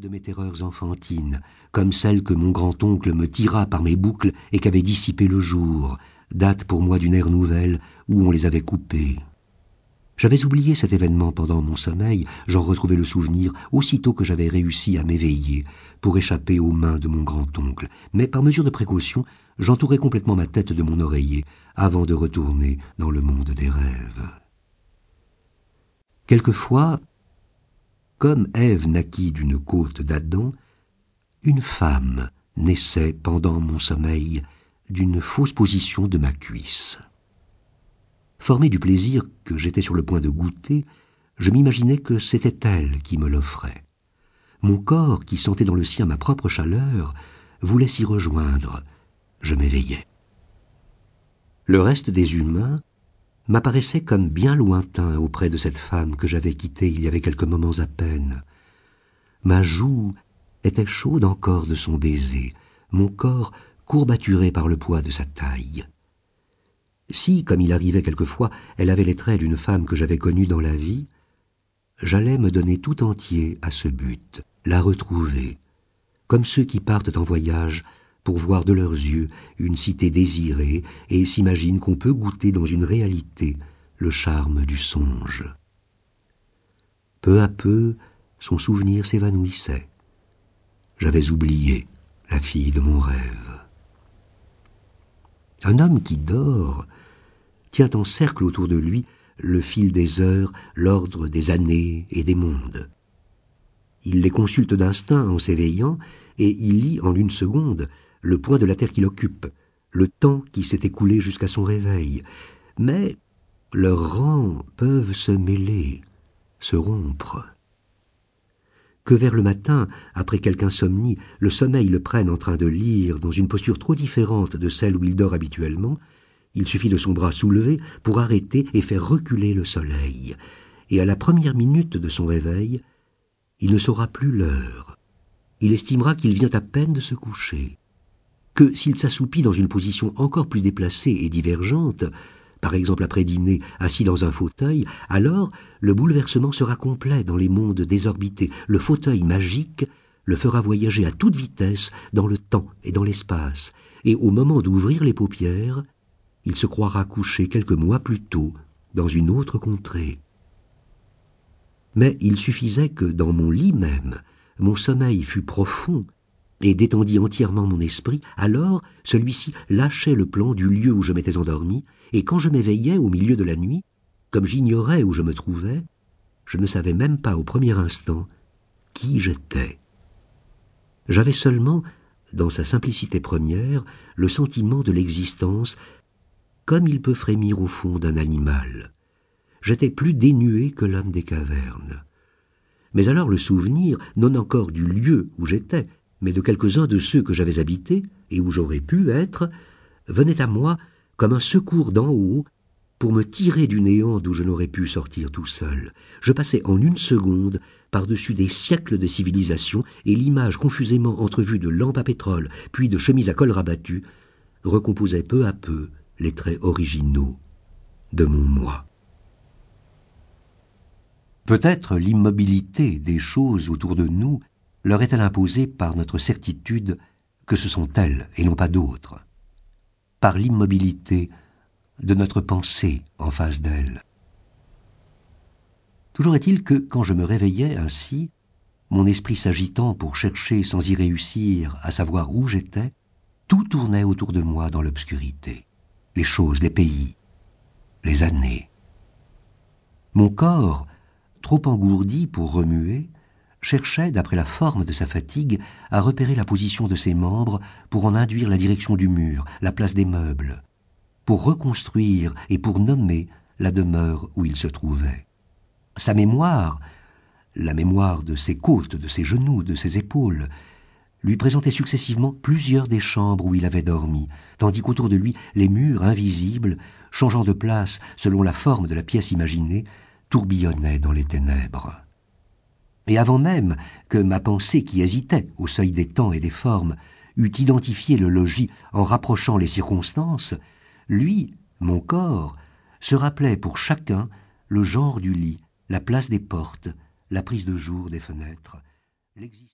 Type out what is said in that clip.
de mes terreurs enfantines, comme celle que mon grand-oncle me tira par mes boucles et qu'avait dissipé le jour, date pour moi d'une ère nouvelle où on les avait coupées. J'avais oublié cet événement pendant mon sommeil, j'en retrouvais le souvenir aussitôt que j'avais réussi à m'éveiller pour échapper aux mains de mon grand-oncle, mais par mesure de précaution, j'entourais complètement ma tête de mon oreiller avant de retourner dans le monde des rêves. Quelquefois, comme Ève naquit d'une côte d'Adam, une femme naissait pendant mon sommeil d'une fausse position de ma cuisse. Formé du plaisir que j'étais sur le point de goûter, je m'imaginais que c'était elle qui me l'offrait. Mon corps, qui sentait dans le sien ma propre chaleur, voulait s'y rejoindre. Je m'éveillais. Le reste des humains m'apparaissait comme bien lointain auprès de cette femme que j'avais quittée il y avait quelques moments à peine. Ma joue était chaude encore de son baiser, mon corps courbaturé par le poids de sa taille. Si, comme il arrivait quelquefois, elle avait les traits d'une femme que j'avais connue dans la vie, j'allais me donner tout entier à ce but, la retrouver, comme ceux qui partent en voyage pour voir de leurs yeux une cité désirée et s'imaginent qu'on peut goûter dans une réalité le charme du songe. Peu à peu, son souvenir s'évanouissait. J'avais oublié la fille de mon rêve. Un homme qui dort tient en cercle autour de lui le fil des heures, l'ordre des années et des mondes. Il les consulte d'instinct en s'éveillant, et il lit en une seconde le point de la terre qu'il occupe, le temps qui s'est écoulé jusqu'à son réveil. Mais leurs rangs peuvent se mêler, se rompre. Que vers le matin, après quelque insomnie, le sommeil le prenne en train de lire dans une posture trop différente de celle où il dort habituellement, il suffit de son bras soulevé pour arrêter et faire reculer le soleil. Et à la première minute de son réveil, il ne saura plus l'heure. Il estimera qu'il vient à peine de se coucher. Que s'il s'assoupit dans une position encore plus déplacée et divergente, par exemple après dîner assis dans un fauteuil, alors le bouleversement sera complet dans les mondes désorbités. Le fauteuil magique le fera voyager à toute vitesse dans le temps et dans l'espace, et au moment d'ouvrir les paupières, il se croira couché quelques mois plus tôt dans une autre contrée. Mais il suffisait que dans mon lit même, mon sommeil fût profond et détendit entièrement mon esprit, alors celui-ci lâchait le plan du lieu où je m'étais endormi, et quand je m'éveillais au milieu de la nuit, comme j'ignorais où je me trouvais, je ne savais même pas au premier instant qui j'étais. J'avais seulement, dans sa simplicité première, le sentiment de l'existence comme il peut frémir au fond d'un animal. J'étais plus dénué que l'homme des cavernes. Mais alors le souvenir, non encore du lieu où j'étais, mais de quelques-uns de ceux que j'avais habités et où j'aurais pu être, venait à moi comme un secours d'en haut pour me tirer du néant d'où je n'aurais pu sortir tout seul. Je passais en une seconde par-dessus des siècles de civilisation et l'image confusément entrevue de lampes à pétrole puis de chemises à col rabattu recomposait peu à peu les traits originaux de mon moi. Peut-être l'immobilité des choses autour de nous leur est-elle imposée par notre certitude que ce sont elles et non pas d'autres, par l'immobilité de notre pensée en face d'elles? Toujours est-il que, quand je me réveillais ainsi, mon esprit s'agitant pour chercher sans y réussir à savoir où j'étais, tout tournait autour de moi dans l'obscurité les choses, les pays, les années. Mon corps, trop engourdi pour remuer, cherchait, d'après la forme de sa fatigue, à repérer la position de ses membres pour en induire la direction du mur, la place des meubles, pour reconstruire et pour nommer la demeure où il se trouvait. Sa mémoire, la mémoire de ses côtes, de ses genoux, de ses épaules, lui présentait successivement plusieurs des chambres où il avait dormi, tandis qu'autour de lui les murs invisibles, changeant de place selon la forme de la pièce imaginée, tourbillonnaient dans les ténèbres. Et avant même que ma pensée qui hésitait au seuil des temps et des formes eût identifié le logis en rapprochant les circonstances, lui, mon corps, se rappelait pour chacun le genre du lit, la place des portes, la prise de jour des fenêtres,